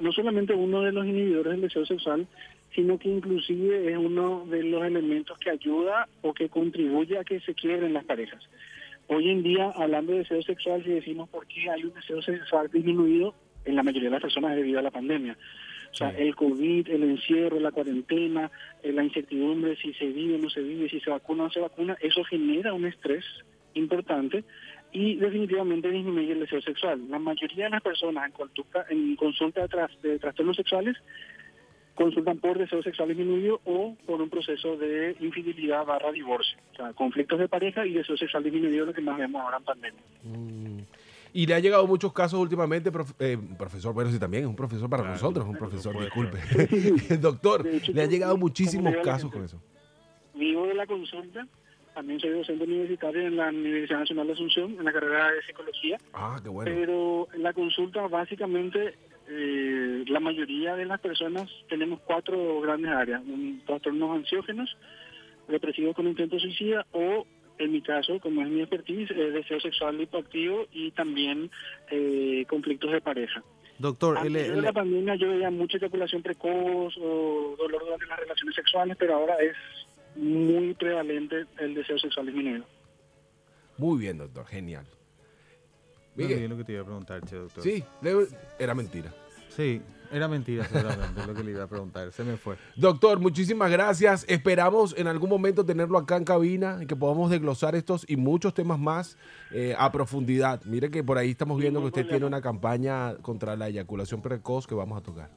no solamente uno de los inhibidores del deseo sexual, sino que inclusive es uno de los elementos que ayuda o que contribuye a que se quiebren las parejas. Hoy en día, hablando de deseo sexual, si decimos por qué hay un deseo sexual disminuido, en la mayoría de las personas debido a la pandemia. O sea, el COVID, el encierro, la cuarentena, eh, la incertidumbre, si se vive o no se vive, si se vacuna o no se vacuna, eso genera un estrés importante y definitivamente disminuye el deseo sexual. La mayoría de las personas en, conducta, en consulta de, tras- de trastornos sexuales consultan por deseo sexual disminuido o por un proceso de infidelidad barra divorcio. O sea, conflictos de pareja y deseo sexual disminuido, lo que más vemos ahora en pandemia. Y le ha llegado muchos casos últimamente, prof- eh, profesor, bueno, sí, también es un profesor para Claro, nosotros, es un profesor, disculpe. Doctor, hecho, le yo- llegado muchísimos casos con eso. Vivo de la consulta, también soy docente universitario en la Universidad Nacional de Asunción, en la carrera de psicología. Ah, qué bueno. Pero la consulta, básicamente, eh, la mayoría de las personas tenemos cuatro grandes áreas: un trastornos ansiógenos, depresivos con intento suicida o, en mi caso, como es mi expertise, eh, deseo sexual hipoactivo y también eh, conflictos de pareja. Doctor, el- Antes de el- la pandemia yo veía mucha eyaculación precoz o dolor durante las relaciones sexuales, pero ahora es muy prevalente el deseo sexual disminuido. Muy bien, doctor, genial. No Miguel. olvidé lo que te iba a preguntar, che, doctor. Sí, era mentira. Sí, era mentira seguramente lo que le iba a preguntar. Se me fue. Doctor, muchísimas gracias. Esperamos en algún momento tenerlo acá en cabina y que podamos desglosar estos y muchos temas más eh, a profundidad. Mire que por ahí estamos viendo que usted tiene una campaña contra la eyaculación precoz que vamos a tocar.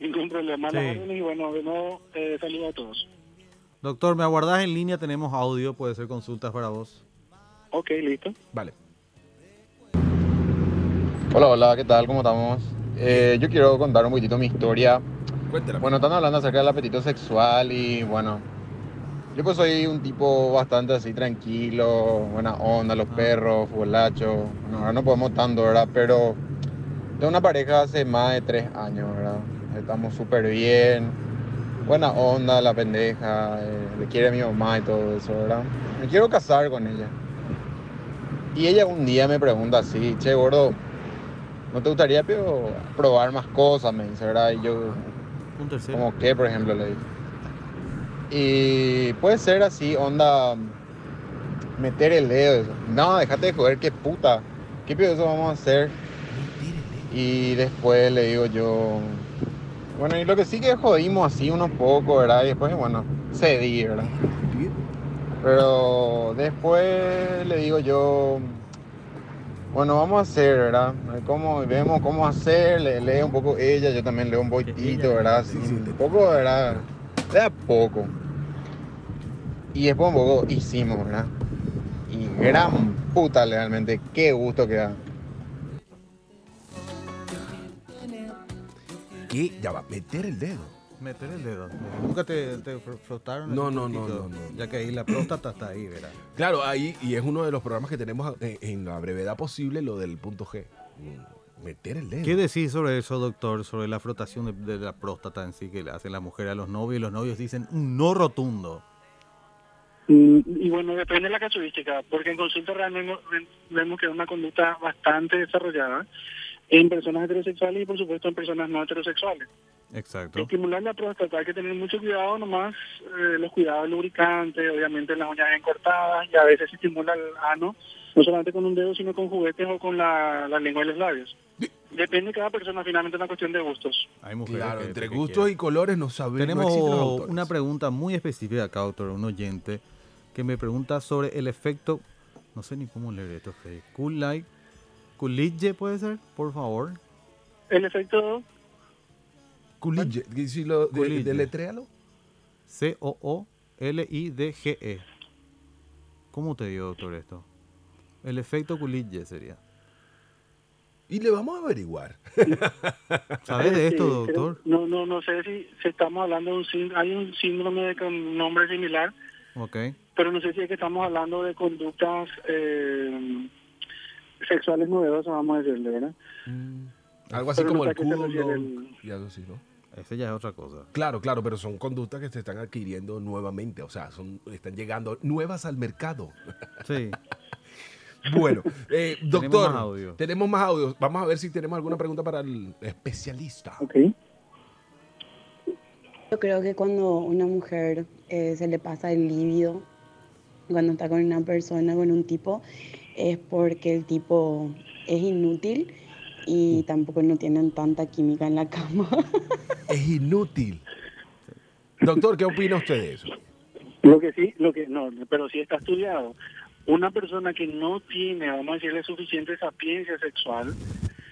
Ningún problema. Sí. Y bueno, de nuevo, eh, saludos a todos. Doctor, ¿me aguardás en línea? Tenemos audio, puede ser consultas para vos. Ok, listo. Vale. Hola, hola, ¿qué tal? ¿Cómo estamos? Eh, yo quiero contar un poquitito mi historia. Cuéntela. Bueno, están hablando acerca del apetito sexual y bueno, yo pues soy un tipo bastante así tranquilo, buena onda, los perros, futbolacho. Bueno, ahora no podemos tanto, ¿verdad? Pero tengo una pareja hace más de tres años, ¿verdad? Estamos súper bien, buena onda, la pendeja, eh, le quiere a mi mamá y todo eso, ¿verdad? Me quiero casar con ella. Y ella un día me pregunta así, che, gordo, ¿no te gustaría pero, probar más cosas? Me dice, ¿verdad? Y yo, Un tercero. ¿como qué, por ejemplo? Le dije. Y puede ser así, onda, meter el dedo. Eso. No, déjate de joder, qué puta. ¿Qué pedo eso vamos a hacer? Y después le digo yo, bueno, y lo que sí que jodimos así unos pocos, ¿verdad? Y después, bueno, cedí, ¿verdad? Pero después le digo yo, bueno, vamos a hacer, ¿verdad? ¿Cómo, vemos cómo hacer, le, lee un poco ella, yo también leo un poquitito, ¿verdad? Así, un poco, ¿verdad? De a poco. Y después un poco hicimos, ¿verdad? Y gran puta realmente, qué gusto que da. ¿Qué? Ya va, meter el dedo. Meter el dedo. ¿Nunca te, te fr- frotaron? No, no, no, no, no. Ya que ahí la próstata está ahí, ¿verdad? Claro, ahí, y es uno de los programas que tenemos en, en la brevedad posible, lo del punto G. Mm, Meter el dedo. ¿Qué decís sobre eso, doctor? Sobre la frotación de, de la próstata en sí que le hacen las mujeres a los novios y los novios dicen un no rotundo. Mm, Y bueno, depende de la casuística, porque en consulta realmente vemos que es una conducta bastante desarrollada en personas heterosexuales y por supuesto en personas no heterosexuales. Exacto. Estimular la próstata hay que tener mucho cuidado nomás, eh, los cuidados lubricantes, obviamente las uñas bien cortadas y a veces se estimula el ano, no solamente con un dedo, sino con juguetes o con la, la lengua y los labios. Depende de cada persona, finalmente es una cuestión de gustos. Hay mujeres Claro, que- entre que gustos quieren. y colores no sabemos. Tenemos no una pregunta muy específica acá, doctor, un oyente, que me pregunta sobre el efecto, no sé ni cómo leer esto. Cool Light, Coolidge puede ser, por favor. El efecto Coolidge, que si lo de, Coolidge. deletréalo. C-O-O-L-I-D-G-E. E. ¿Cómo te dio, doctor, esto? El efecto Coolidge sería. Y le vamos a averiguar. ¿Sabes de esto, doctor? No, no, no sé si, si estamos hablando de un síndrome, hay un síndrome con nombre similar, Ok. pero no sé si es que estamos hablando de conductas eh, sexuales novedosas, vamos a decirle, ¿verdad? Algo así Pero no como sé el culo el- y algo así, ¿no? Ese ya es otra cosa. Claro, claro, pero son conductas que se están adquiriendo nuevamente, o sea, son, están llegando nuevas al mercado. Sí. Bueno, eh, Tenemos doctor, más audio. tenemos más audios. Vamos a ver si tenemos alguna pregunta para el especialista. Yo creo que cuando una mujer eh, se le pasa el líbido, cuando está con una persona, con un tipo, es porque el tipo es inútil y tampoco no tienen tanta química en la cama. Es inútil. Doctor, ¿qué opina usted de eso? Lo que sí, lo que no, pero sí está estudiado. Una persona que no tiene, vamos a decirle, suficiente sapiencia sexual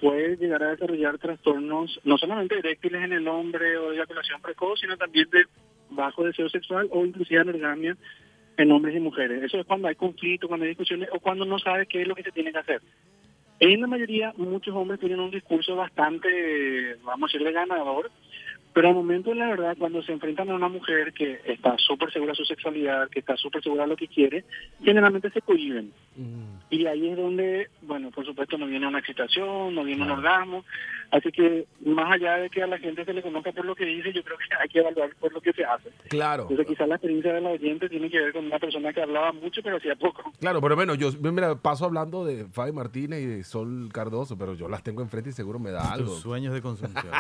puede llegar a desarrollar trastornos no solamente eréctiles en el hombre o de eyaculación precoz, sino también de bajo deseo sexual o inclusive anorgasmia en hombres y mujeres. Eso es cuando hay conflicto, cuando hay discusiones o cuando no sabe qué es lo que se tiene que hacer. En la mayoría, muchos hombres tienen un discurso bastante, vamos a decirle, ganador, pero al momento, la verdad, cuando se enfrentan a una mujer que está súper segura de su sexualidad, que está súper segura de lo que quiere, generalmente se cohiben. Y ahí es donde, bueno, por supuesto, no viene una excitación, no viene un orgasmo. Así que, más allá de que a la gente se le conozca por lo que dice, yo creo que hay que evaluar por lo que se hace. Claro. Entonces, quizás la experiencia de la oyente tiene que ver con una persona que hablaba mucho, pero hacía poco. Claro, pero bueno, yo mira, paso hablando de Fabi Martínez y de Sol Cardoso, pero yo las tengo enfrente y seguro me da algo. Tus sueños de consumpción.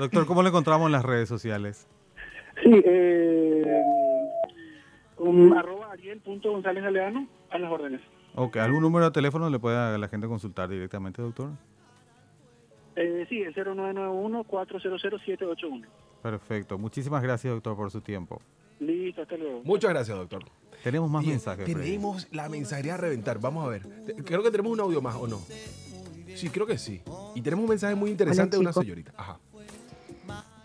Doctor, ¿cómo le encontramos en las redes sociales? Sí, eh, con arroba ariel.gonzález Galeano, a las órdenes. Ok, ¿algún número de teléfono le puede a la gente consultar directamente, doctor? Eh, sí, el 0991-400-781. Perfecto. Muchísimas gracias, doctor, por su tiempo. Listo, hasta luego. Muchas gracias, doctor. Tenemos más mensajes. Freddy. Tenemos la mensajería a reventar. Vamos a ver. Creo que tenemos un audio más, ¿o no? Sí, creo que sí. Y tenemos un mensaje muy interesante de una señorita. Ajá.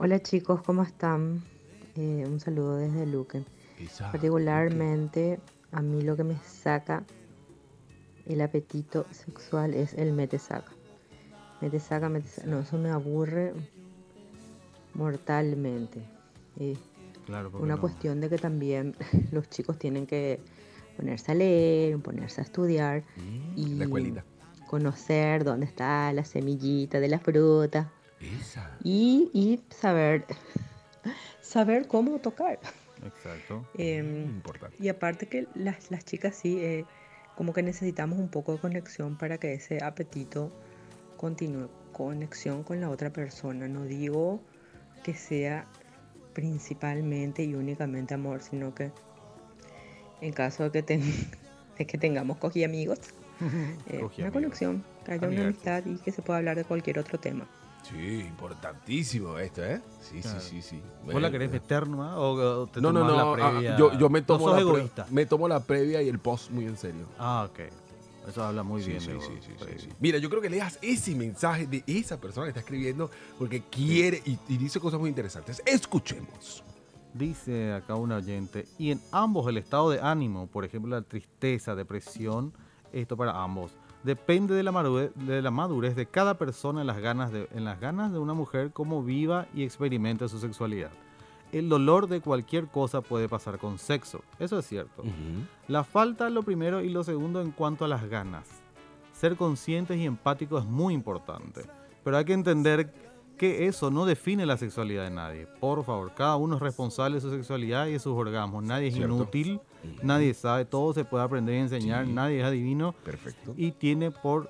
Hola chicos, ¿cómo están? Eh, un saludo desde Luque. Particularmente, a mí lo que me saca el apetito sexual es el mete saca. Mete saca, mete saca. No, eso me aburre mortalmente. Claro, una no. cuestión de que también los chicos tienen que ponerse a leer, ponerse a estudiar y Mm, la escuelita. conocer dónde está la semillita de la fruta Esa. y, y saber saber cómo tocar. Exacto. Em, Importante. y aparte que las, las chicas sí, eh, como que necesitamos un poco de conexión para que ese apetito continúe. Conexión con la otra persona. No digo que sea principalmente y únicamente amor, sino que en caso de que, ten- de que tengamos cogi amigos, eh, una amigos. conexión, que haya una amistad y que se pueda hablar de cualquier otro tema. Sí, importantísimo esto, ¿eh? Sí, Claro. sí, sí, sí. ¿Vos la querés meter nomás o, te no, no, no. la ah, yo, yo me tomo la egoísta. me tomo la previa y el post muy en serio. Ah, ok. Eso habla muy Sí, bien sí, de sí, vos, sí, sí, Freddy. sí. Mira, yo creo que leas ese mensaje de esa persona que está escribiendo porque quiere y, y dice cosas muy interesantes. Escuchemos. Dice acá un oyente, y en ambos el estado de ánimo, por ejemplo la tristeza, depresión, esto para ambos, depende de la madurez de, la madurez de cada persona en las, ganas de, en las ganas de una mujer cómo viva y experimente su sexualidad. El dolor de cualquier cosa puede pasar con sexo, eso es cierto. La falta lo primero y lo segundo en cuanto a las ganas. Ser conscientes y empáticos es muy importante, pero hay que entender que eso no define la sexualidad de nadie. Por favor, cada uno es responsable de su sexualidad y de sus orgasmos. Nadie es Cierto. inútil, nadie sabe, todo se puede aprender y enseñar, Sí. nadie es adivino. Perfecto. Y tiene por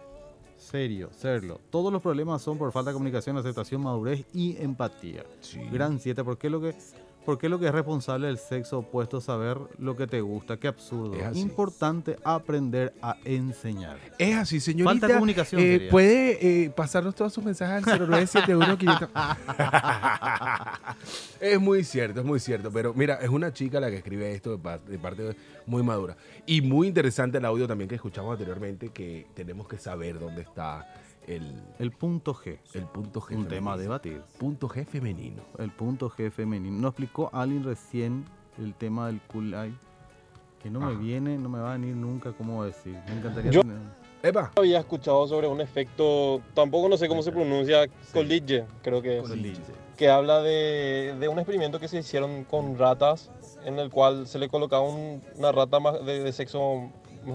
serio serlo. Todos los problemas son por falta de comunicación, aceptación, madurez y empatía. Gran 7, ¿por qué lo que... ¿Por qué lo que es responsable del sexo opuesto saber lo que te gusta? Qué absurdo. Es. Importante aprender a enseñar. Es así, señorita. Falta comunicación. eh. ¿Puede eh, pasarnos todos sus mensajes al 0971 500? Es muy cierto, es muy cierto. Pero mira, es una chica la que escribe esto de parte, de parte muy madura. Y muy interesante el audio también que escuchamos anteriormente, que tenemos que saber dónde está el, El punto G. el punto G. Un tema a femenino. debatir. Punto G femenino. El punto G femenino. Nos explicó alguien recién el tema del kulai. Que no me viene, no me va a venir nunca cómo decir. Me encantaría Yo- tener- Epa. Había escuchado sobre un efecto, tampoco no sé cómo se pronuncia, Coolidge, creo que es. Que habla de, de un experimento que se hicieron con ratas, en el cual se le colocaba un- una rata de, de sexo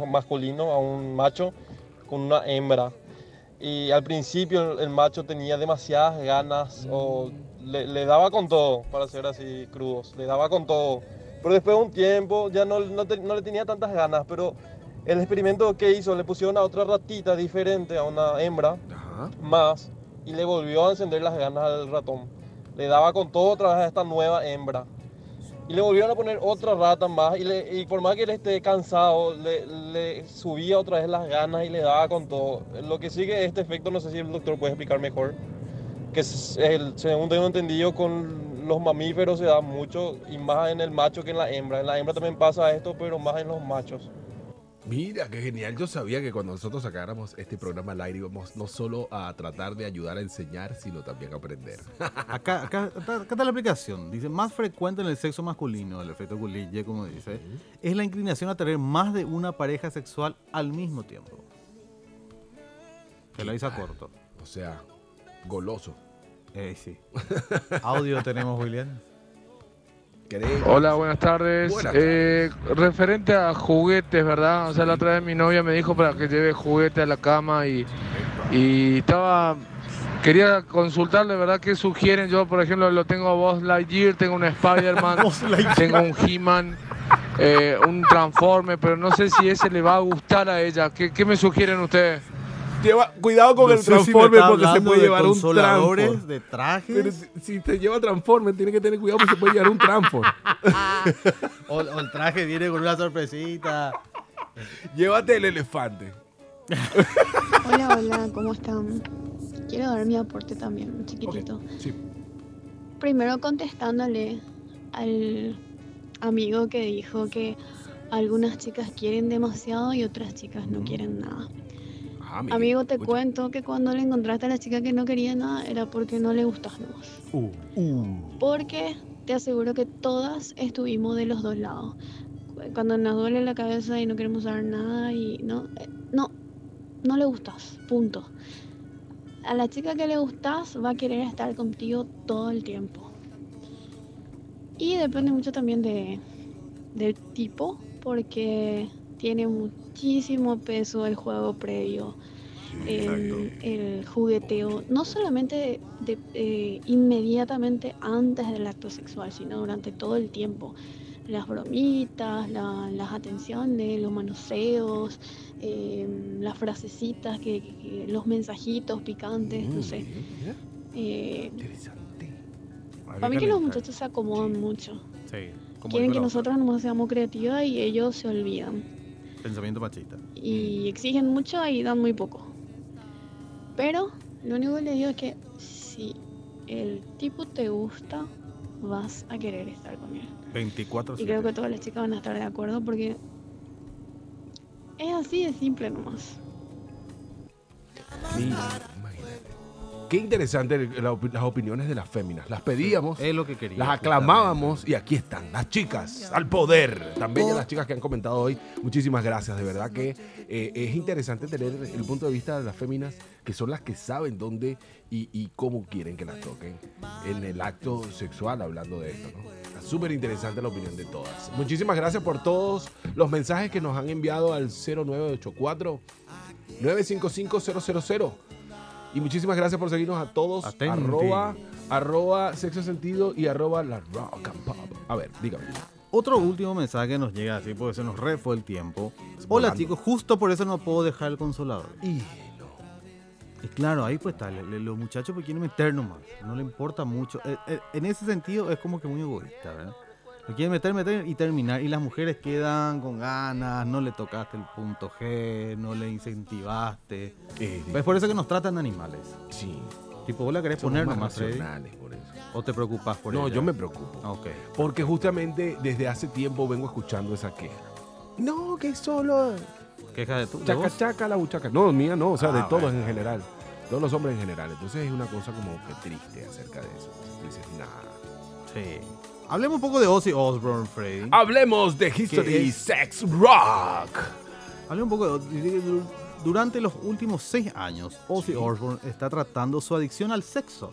masculino a un macho con una hembra. Y al principio el, el macho tenía demasiadas ganas o le, le daba con todo, para ser así crudos, le daba con todo. Pero después de un tiempo ya no, no, te- no le tenía tantas ganas, pero el experimento que hizo le pusieron a otra ratita diferente, a una hembra, más, y le volvió a encender las ganas al ratón. Le daba con todo otra vez a esta nueva hembra. Y le volvieron a poner otra rata más y, le- y por más que él esté cansado, le, subía otra vez las ganas y le daba con todo. Lo que sigue este efecto, no sé si el doctor puede explicar mejor, que según tengo entendido con los mamíferos se da mucho y más en el macho que en la hembra. En la hembra también pasa esto, pero más en los machos. Mira, qué genial. Yo sabía que cuando nosotros sacáramos este programa al aire íbamos no solo a tratar de ayudar a enseñar, sino también a aprender. Acá, acá, acá- acá está la aplicación. Dice, más frecuente en el sexo masculino, el efecto Coolidge, como dice, es la inclinación a tener más de una pareja sexual al mismo tiempo. La hizo a corto. O sea, goloso. Eh, sí. Audio tenemos, William. Hola, buenas tardes. Buenas Eh, referente a juguetes, ¿verdad? O sea, la otra vez mi novia me dijo para que lleve juguete a la cama y, y estaba... Quería consultarle, ¿verdad? ¿Qué sugieren? Yo, por ejemplo, lo tengo a Buzz Lightyear, tengo un Spider-Man, tengo un He-Man, eh, un Transformer, pero no sé si ese le va a gustar a ella. ¿Qué, qué me sugieren ustedes? Lleva, cuidado con No el si Transformer porque se puede de llevar un consoladores, Transform. de trajes. Pero si, si te lleva Transformer, tiene que tener cuidado porque se puede llevar un Transform. o, o el traje viene con una sorpresita. Llévate el elefante. Hola, hola, ¿cómo están? Quiero dar mi aporte también, un chiquitito. sí. Primero contestándole al amigo que dijo que algunas chicas quieren demasiado y otras chicas no quieren nada. Ah, Amigo, te cuento que cuando le encontraste a la chica que no quería nada era porque no le gustas nomás. Porque te aseguro que todas estuvimos de los dos lados. Cu- Cuando nos duele la cabeza y no queremos saber nada y no, eh, no, no le gustas, punto. A la chica que le gustas va a querer estar contigo todo el tiempo. Y depende mucho también de, del tipo, porque tiene muchísimo peso el juego previo, el, el jugueteo, no solamente de- eh, inmediatamente antes del acto sexual, sino durante todo el tiempo. Las bromitas, la- las atenciones, los manoseos, eh, las frasecitas, que, los mensajitos picantes, no sé. Eh, para mí que los muchachos se acomodan mucho. Sí. Quieren que nosotros nomás seamos creativas y ellos se olvidan. Pensamiento machista. Y exigen mucho y dan muy poco. Pero lo único que le digo es que si el tipo te gusta, vas a querer estar con él. 24 Y creo que todas las chicas van a estar de acuerdo porque es así de simple nomás. Mira. Qué interesante el- la opi- las opiniones de las féminas. Las pedíamos, Es lo que quería. las aclamábamos y aquí están, las chicas al poder. También las chicas que han comentado hoy. Muchísimas gracias, de verdad que eh, es interesante tener el punto de vista de las féminas que son las que saben dónde y, y cómo quieren que las toquen en el acto sexual, hablando de esto. ¿no? Está súper interesante la opinión de todas. Muchísimas gracias por todos los mensajes que nos han enviado al 0984 955 000. Y muchísimas gracias por seguirnos a todos. Atenti. Arroba, arroba sexo sentido y arroba la rock and pop. A ver, dígame. Otro último mensaje que nos llega así porque se nos re fue el tiempo. Hola Volando. chicos, justo por eso no puedo dejar el consolador. Y claro, ahí pues le- los muchachos pues quieren meter nomás, no le importa mucho. Eh, eh, en ese sentido es como que muy egoísta, ¿verdad? Lo quieren meter, meter y terminar. Y las mujeres quedan con ganas, no le tocaste el punto G, no le incentivaste. es por eso que nos tratan de animales. Sí. Tipo, vos la querés Somos poner más nomás, por eso. ¿O te preocupas por No, ella? yo me preocupo. Ok. Porque justamente desde hace tiempo vengo escuchando esa queja. No, que solo. ¿Queja de tu? de Chaca, vos? chaca, la buchaca. No, mía no, o sea, de Ah, todos bueno. en general. Todos los hombres en general. Entonces es una cosa como que triste acerca de eso. Entonces tú dices, nah. Sí. Hablemos un poco de Ozzy Osbourne, Freddy. Hablemos de History es- Sex Rock. Hablemos un poco de, Durante los últimos seis años, Ozzy Osbourne está tratando su adicción al sexo.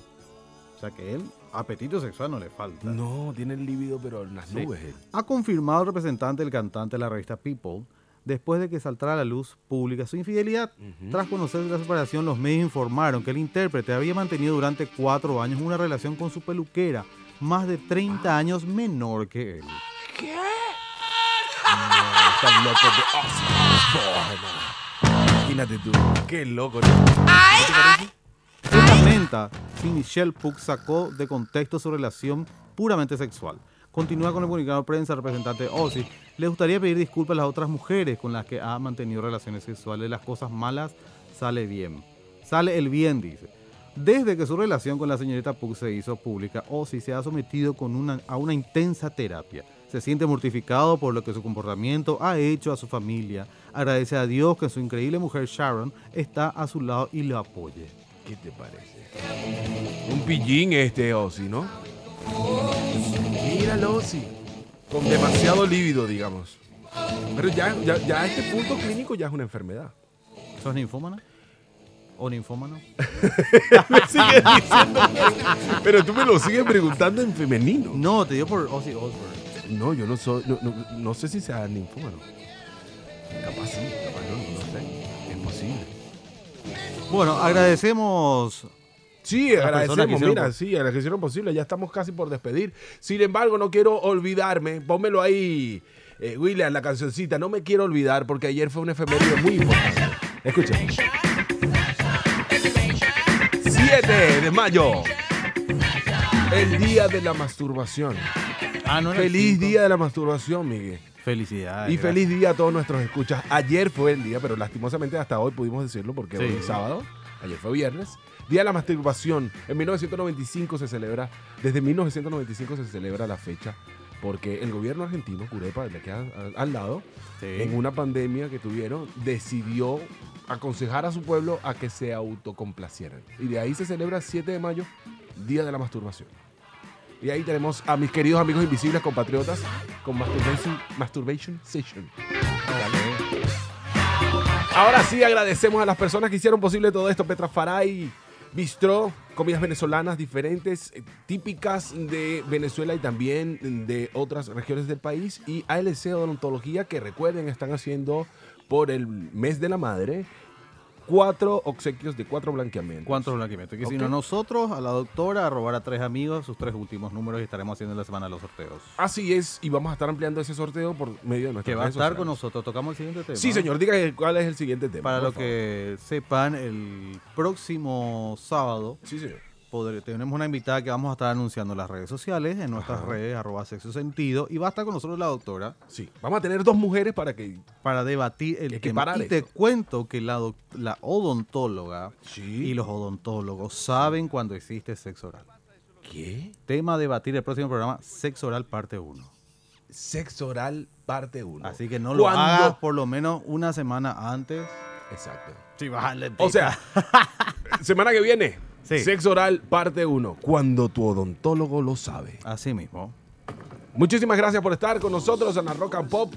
O sea que él, apetito sexual no le falta. No, tiene el líbido, pero en las Sí. nubes. él. Ha confirmado el representante del cantante de la revista People después de que saltara a la luz pública su infidelidad. Tras conocer la separación, los medios informaron que el intérprete había mantenido durante cuatro años una relación con su peluquera, más de 30 años menor que él. Están locos de Ozzy Osbourne. Imagínate tú, qué loco. ¿no? Se lamenta si Michelle Puck sacó de contexto su relación puramente sexual. Continúa con el comunicado de prensa representante Ozzy. Le gustaría pedir disculpas a las otras mujeres con las que ha mantenido relaciones sexuales. Las cosas malas sale bien. Sale el bien, dice. Desde que su relación con la señorita Puck se hizo pública, Ozzy se ha sometido con una, a una intensa terapia. Se siente mortificado por lo que su comportamiento ha hecho a su familia. Agradece a Dios que su increíble mujer Sharon está a su lado y lo apoye. ¿Qué te parece? Un pillín este Ozzy, ¿no? Míralo, Ozzy. Con demasiado lívido, digamos. Pero ya, ya, ya este punto clínico ya es una enfermedad. ¿Sos ninfómana? ¿O ninfómano? me sigues diciendo. Pero tú me lo sigues preguntando en femenino. No, te dio por Ozzy Osbourne. No, yo no soy. No, no, no sé si sea ninfómano. Capaz sí, capaz no, no sé. Es posible. Bueno, agradecemos. Sí, las agradecemos, mira, por- sí, a las que hicieron posible, ya estamos casi por despedir. Sin embargo, no quiero olvidarme, pónmelo ahí, eh, William, la cancioncita, no me quiero olvidar porque ayer fue una efeméride muy importante. Escuchen. 7 de mayo, el día de la masturbación. Ah, no Feliz día de la masturbación, Miguel. Felicidades. Y feliz día a todos nuestros escuchas. Ayer fue el día, pero lastimosamente hasta hoy pudimos decirlo porque Sí. hoy es sábado. Ayer fue viernes. Día de la masturbación. En 1995 se celebra, desde 1995 se celebra la fecha porque el gobierno argentino, Curepa, de aquí al, al en una pandemia que tuvieron, decidió aconsejar a su pueblo a que se autocomplacieran. Y de ahí se celebra 7 de mayo, Día de la Masturbación. Y ahí tenemos a mis queridos amigos invisibles compatriotas con Masturbation, masturbation Session. Ahora sí agradecemos a las personas que hicieron posible todo esto. Petra Faray, Bistró, comidas venezolanas diferentes, eh, típicas de Venezuela y también de otras regiones del país. Y ALC Odontología, que recuerden, están haciendo por el mes de la madre cuatro obsequios de cuatro blanqueamientos. ¿Cuántos blanqueamientos? Que si Ok. no nosotros, a la doctora, a robar a tres amigos, sus tres últimos números y estaremos haciendo en la semana los sorteos. Así es, y vamos a estar ampliando ese sorteo por medio de nuestras Que va a estar sociales. con nosotros. Tocamos el siguiente tema. Sí, señor, diga cuál es el siguiente tema. Para lo favor. que sepan, el próximo sábado Sí, señor. Tenemos una invitada que vamos a estar anunciando en las redes sociales, en nuestras Ajá. redes, arroba sexo sentido, y va a estar con nosotros la doctora. Sí, vamos a tener dos mujeres para que... Para debatir el que tema. Y te cuento que la, la odontóloga y los odontólogos saben cuando existe sexo oral. ¿Qué? Tema a debatir el próximo programa, sexo oral parte 1. Sexo oral parte 1. Así que no lo ¿Cuándo? hagas por lo menos una semana antes. Exacto. Sí, bájale, O sea, semana que viene, Sí. sexo oral parte 1. Cuando tu odontólogo lo sabe. Así mismo. Muchísimas gracias por estar con nosotros en la Rock and Pop,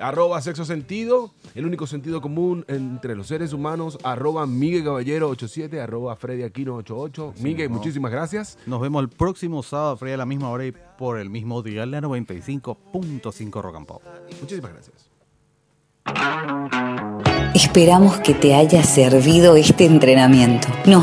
arroba sexo sentido, el único sentido común entre los seres humanos, arroba Miguel Caballero 87, arroba Freddy Aquino 88. Miguel, muchísimas gracias. Nos vemos el próximo sábado, Freddy, a la misma hora y por el mismo día, la 95.5 Rock and Pop. Muchísimas gracias. Esperamos que te haya servido este entrenamiento. Nos